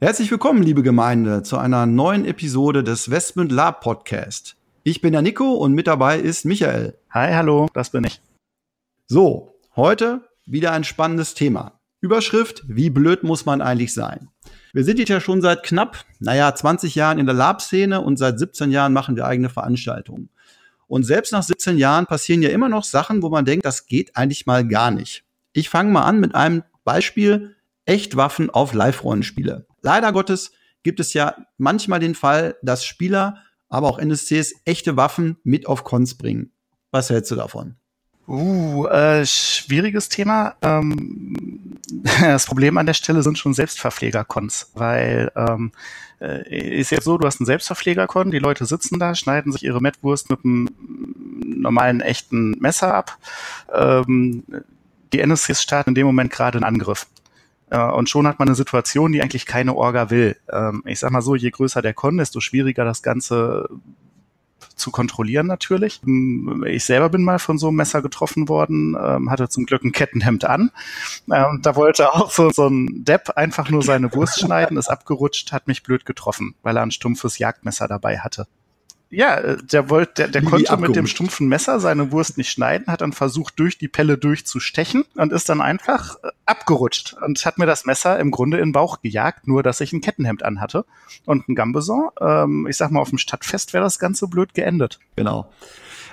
Herzlich willkommen, liebe Gemeinde, zu einer neuen Episode des Westmund Lab Podcast. Ich bin der Nico und mit dabei ist Michael. Hi, hallo, das bin ich. So, heute wieder ein spannendes Thema. Überschrift, wie blöd muss man eigentlich sein? Wir sind jetzt ja schon seit knapp, naja, 20 Jahren in der Lab-Szene und seit 17 Jahren machen wir eigene Veranstaltungen. Und selbst nach 17 Jahren passieren ja immer noch Sachen, wo man denkt, das geht eigentlich mal gar nicht. Ich fange mal an mit einem Beispiel Echtwaffen auf Live-Rollenspiele. Leider Gottes gibt es ja manchmal den Fall, dass Spieler, aber auch NSCs echte Waffen mit auf Cons bringen. Was hältst du davon? Uh, äh, schwieriges Thema. Ähm, das Problem an der Stelle sind schon Selbstverpfleger-Cons, weil ähm, äh, ist jetzt so, du hast einen Selbstverpfleger-Con, die Leute sitzen da, schneiden sich ihre Mettwurst mit einem normalen echten Messer ab. Ähm, die NSCs starten in dem Moment gerade einen Angriff. Äh, und schon hat man eine Situation, die eigentlich keine Orga will. Ähm, ich sag mal so, je größer der Con, desto schwieriger das Ganze zu kontrollieren natürlich. Ähm, ich selber bin mal von so einem Messer getroffen worden, ähm, hatte zum Glück ein Kettenhemd an. Ähm, da wollte auch so, so ein Depp einfach nur seine Wurst schneiden, ist abgerutscht, hat mich blöd getroffen, weil er ein stumpfes Jagdmesser dabei hatte ja, äh, der wollte, der, der konnte mit dem stumpfen Messer seine Wurst nicht schneiden, hat dann versucht, durch die Pelle durchzustechen und ist dann einfach äh, abgerutscht und hat mir das Messer im Grunde in den Bauch gejagt, nur dass ich ein Kettenhemd anhatte und ein Gambeson. Ähm, ich sag mal, auf dem Stadtfest wäre das Ganze blöd geendet. Genau.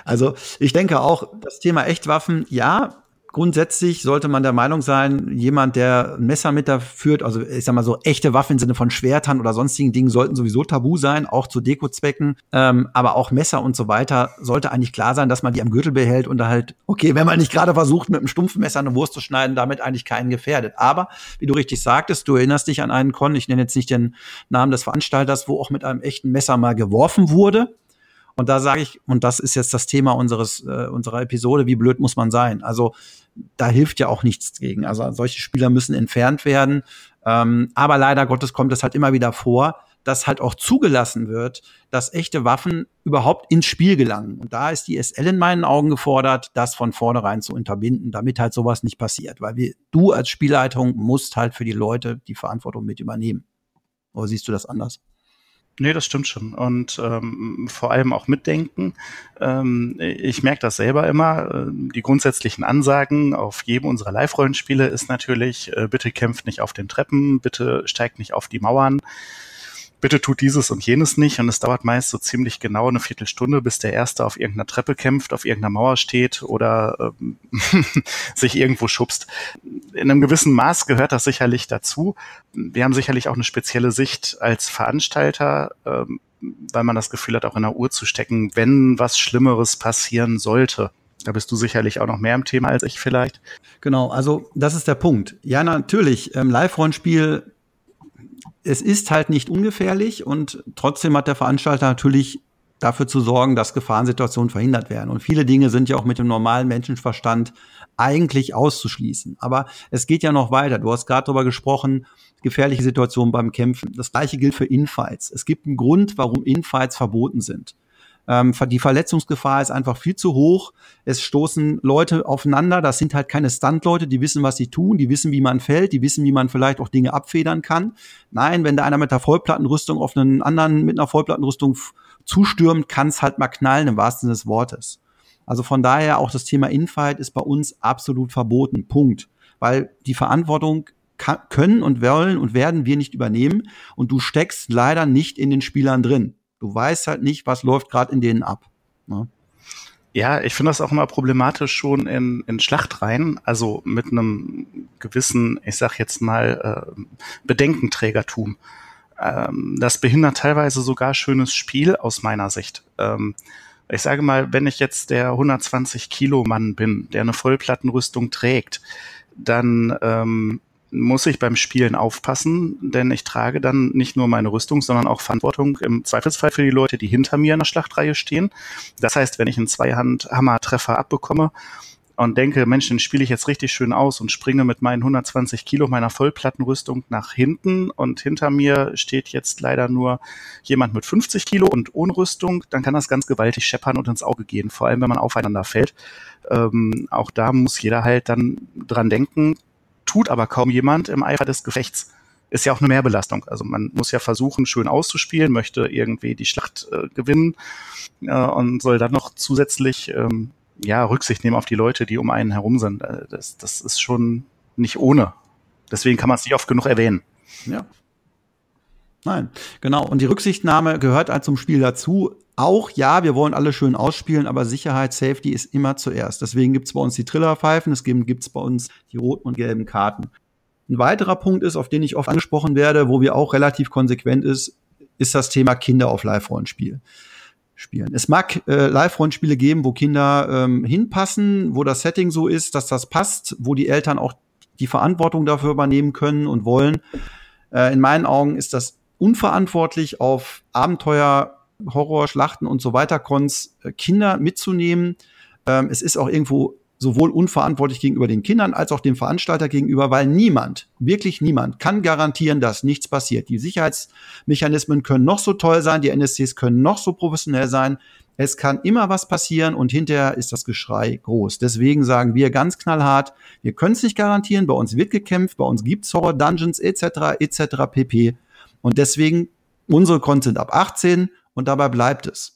Also ich denke auch, das Thema Echtwaffen, ja, Grundsätzlich sollte man der Meinung sein, jemand, der ein Messer mit da führt, also ich sag mal so echte Waffen im Sinne von Schwertern oder sonstigen Dingen sollten sowieso tabu sein, auch zu Dekozwecken. Ähm, aber auch Messer und so weiter sollte eigentlich klar sein, dass man die am Gürtel behält und da halt, okay, wenn man nicht gerade versucht, mit einem stumpfen Messer eine Wurst zu schneiden, damit eigentlich keinen gefährdet. Aber wie du richtig sagtest, du erinnerst dich an einen Con, ich nenne jetzt nicht den Namen des Veranstalters, wo auch mit einem echten Messer mal geworfen wurde. Und da sage ich, und das ist jetzt das Thema unseres, äh, unserer Episode, wie blöd muss man sein? Also da hilft ja auch nichts gegen. Also solche Spieler müssen entfernt werden. Ähm, aber leider Gottes kommt es halt immer wieder vor, dass halt auch zugelassen wird, dass echte Waffen überhaupt ins Spiel gelangen. Und da ist die SL in meinen Augen gefordert, das von vornherein zu unterbinden, damit halt sowas nicht passiert. Weil wir, du als Spielleitung musst halt für die Leute die Verantwortung mit übernehmen. Oder siehst du das anders? Nee, das stimmt schon. Und ähm, vor allem auch mitdenken. Ähm, ich merke das selber immer. Äh, die grundsätzlichen Ansagen auf jedem unserer Live-Rollenspiele ist natürlich, äh, bitte kämpft nicht auf den Treppen, bitte steigt nicht auf die Mauern bitte tut dieses und jenes nicht. Und es dauert meist so ziemlich genau eine Viertelstunde, bis der Erste auf irgendeiner Treppe kämpft, auf irgendeiner Mauer steht oder ähm, sich irgendwo schubst. In einem gewissen Maß gehört das sicherlich dazu. Wir haben sicherlich auch eine spezielle Sicht als Veranstalter, ähm, weil man das Gefühl hat, auch in der Uhr zu stecken, wenn was Schlimmeres passieren sollte. Da bist du sicherlich auch noch mehr im Thema als ich vielleicht. Genau, also das ist der Punkt. Ja, natürlich, ähm, Live-Rollenspiel es ist halt nicht ungefährlich und trotzdem hat der Veranstalter natürlich dafür zu sorgen, dass Gefahrensituationen verhindert werden. Und viele Dinge sind ja auch mit dem normalen Menschenverstand eigentlich auszuschließen. Aber es geht ja noch weiter. Du hast gerade darüber gesprochen, gefährliche Situationen beim Kämpfen. Das gleiche gilt für Infights. Es gibt einen Grund, warum Infights verboten sind. Ähm, die Verletzungsgefahr ist einfach viel zu hoch. Es stoßen Leute aufeinander. Das sind halt keine Stunt-Leute, die wissen, was sie tun, die wissen, wie man fällt, die wissen, wie man vielleicht auch Dinge abfedern kann. Nein, wenn da einer mit der Vollplattenrüstung auf einen anderen mit einer Vollplattenrüstung zustürmt, kann es halt mal knallen im wahrsten Sinne des Wortes. Also von daher auch das Thema Infight ist bei uns absolut verboten. Punkt. Weil die Verantwortung können und wollen und werden wir nicht übernehmen und du steckst leider nicht in den Spielern drin. Du weißt halt nicht, was läuft gerade in denen ab. Ne? Ja, ich finde das auch immer problematisch schon in, in Schlachtreihen, also mit einem gewissen, ich sag jetzt mal, äh, Bedenkenträgertum. Ähm, das behindert teilweise sogar schönes Spiel aus meiner Sicht. Ähm, ich sage mal, wenn ich jetzt der 120 Kilo Mann bin, der eine Vollplattenrüstung trägt, dann ähm, muss ich beim Spielen aufpassen, denn ich trage dann nicht nur meine Rüstung, sondern auch Verantwortung im Zweifelsfall für die Leute, die hinter mir in der Schlachtreihe stehen. Das heißt, wenn ich einen Zweihand-Hammer-Treffer abbekomme und denke, Mensch, den spiele ich jetzt richtig schön aus und springe mit meinen 120 Kilo meiner Vollplattenrüstung nach hinten und hinter mir steht jetzt leider nur jemand mit 50 Kilo und ohne Rüstung, dann kann das ganz gewaltig scheppern und ins Auge gehen, vor allem wenn man aufeinander fällt. Ähm, auch da muss jeder halt dann dran denken, tut aber kaum jemand im Eifer des Gefechts. Ist ja auch eine Mehrbelastung. Also man muss ja versuchen, schön auszuspielen, möchte irgendwie die Schlacht äh, gewinnen äh, und soll dann noch zusätzlich ähm, ja, Rücksicht nehmen auf die Leute, die um einen herum sind. Äh, das, das ist schon nicht ohne. Deswegen kann man es nicht oft genug erwähnen. Ja. Nein, genau. Und die Rücksichtnahme gehört halt zum Spiel dazu. Auch ja, wir wollen alle schön ausspielen, aber Sicherheit, Safety ist immer zuerst. Deswegen gibt's bei uns die Trillerpfeifen, es gibt bei uns die roten und gelben Karten. Ein weiterer Punkt ist, auf den ich oft angesprochen werde, wo wir auch relativ konsequent ist, ist das Thema Kinder auf Live-Rollenspiel spielen. Es mag äh, Live-Rollenspiele geben, wo Kinder ähm, hinpassen, wo das Setting so ist, dass das passt, wo die Eltern auch die Verantwortung dafür übernehmen können und wollen. Äh, in meinen Augen ist das unverantwortlich, auf Abenteuer, Horror, Schlachten und so weiter Cons äh, Kinder mitzunehmen. Ähm, es ist auch irgendwo sowohl unverantwortlich gegenüber den Kindern als auch dem Veranstalter gegenüber, weil niemand, wirklich niemand, kann garantieren, dass nichts passiert. Die Sicherheitsmechanismen können noch so toll sein, die NSCs können noch so professionell sein. Es kann immer was passieren und hinterher ist das Geschrei groß. Deswegen sagen wir ganz knallhart, wir können es nicht garantieren, bei uns wird gekämpft, bei uns gibt's Horror Dungeons etc. etc. pp. Und deswegen unsere Cons sind ab 18 und dabei bleibt es.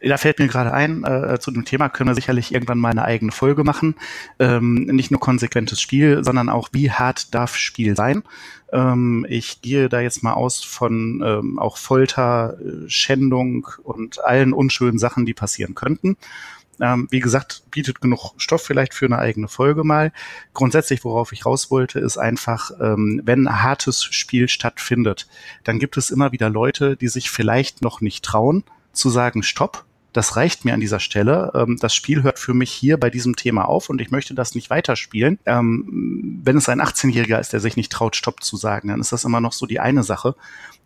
Da fällt mir gerade ein, äh, zu dem Thema können wir sicherlich irgendwann mal eine eigene Folge machen. Ähm, nicht nur konsequentes Spiel, sondern auch, wie hart darf Spiel sein. Ähm, ich gehe da jetzt mal aus von ähm, auch Folter, äh, Schändung und allen unschönen Sachen, die passieren könnten. Ähm, wie gesagt, bietet genug Stoff vielleicht für eine eigene Folge mal. Grundsätzlich, worauf ich raus wollte, ist einfach, ähm, wenn ein hartes Spiel stattfindet, dann gibt es immer wieder Leute, die sich vielleicht noch nicht trauen, zu sagen, stopp, das reicht mir an dieser Stelle. Ähm, das Spiel hört für mich hier bei diesem Thema auf und ich möchte das nicht weiterspielen. Ähm, wenn es ein 18-Jähriger ist, der sich nicht traut, Stopp zu sagen, dann ist das immer noch so die eine Sache.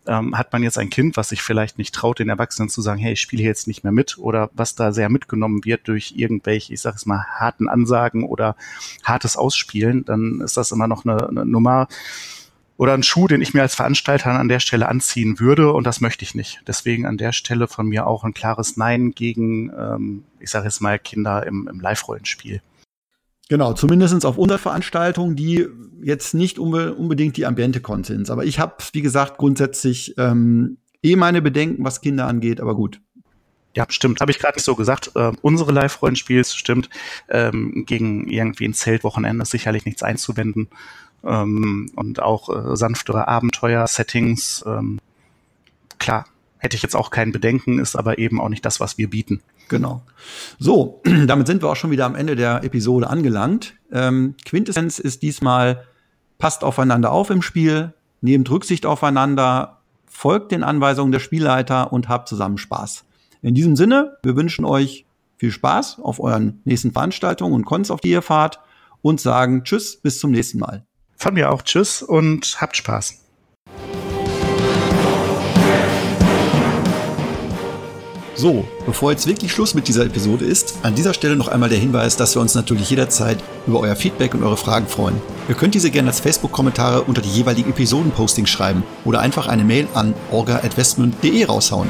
Ähm, hat man jetzt ein Kind, was sich vielleicht nicht traut, den Erwachsenen zu sagen, hey, ich spiele hier jetzt nicht mehr mit oder was da sehr mitgenommen wird durch irgendwelche, ich sage es mal, harten Ansagen oder hartes Ausspielen, dann ist das immer noch eine, eine Nummer, oder ein Schuh, den ich mir als Veranstalter an der Stelle anziehen würde und das möchte ich nicht. Deswegen an der Stelle von mir auch ein klares Nein gegen, ähm, ich sage jetzt mal, Kinder im, im Live-Rollenspiel. Genau, zumindestens auf unserer Veranstaltung, die jetzt nicht unbe unbedingt die Ambiente-Con sind. Aber ich habe, wie gesagt, grundsätzlich ähm, eh meine Bedenken, was Kinder angeht, aber gut. Ja, stimmt. Habe ich gerade nicht so gesagt. Äh, unsere Live-Rollenspiels, stimmt, ähm, gegen irgendwie ein Zeltwochenende ist sicherlich nichts einzuwenden ähm, und auch äh, sanftere Abenteuer-Settings. Ähm, klar, hätte ich jetzt auch kein Bedenken, ist aber eben auch nicht das, was wir bieten. Genau. So, damit sind wir auch schon wieder am Ende der Episode angelangt. Ähm, Quintessenz ist diesmal, passt aufeinander auf im Spiel, nehmt Rücksicht aufeinander, folgt den Anweisungen der Spielleiter und habt zusammen Spaß. In diesem Sinne, wir wünschen euch viel Spaß auf euren nächsten Veranstaltungen und Cons, auf die ihr fahrt und sagen Tschüss, bis zum nächsten Mal. Von mir auch Tschüss und habt Spaß. So, bevor jetzt wirklich Schluss mit dieser Episode ist, an dieser Stelle noch einmal der Hinweis, dass wir uns natürlich jederzeit über euer Feedback und eure Fragen freuen. Ihr könnt diese gerne als Facebook-Kommentare unter die jeweiligen Episoden-Postings schreiben oder einfach eine Mail an orga.westmund.de raushauen.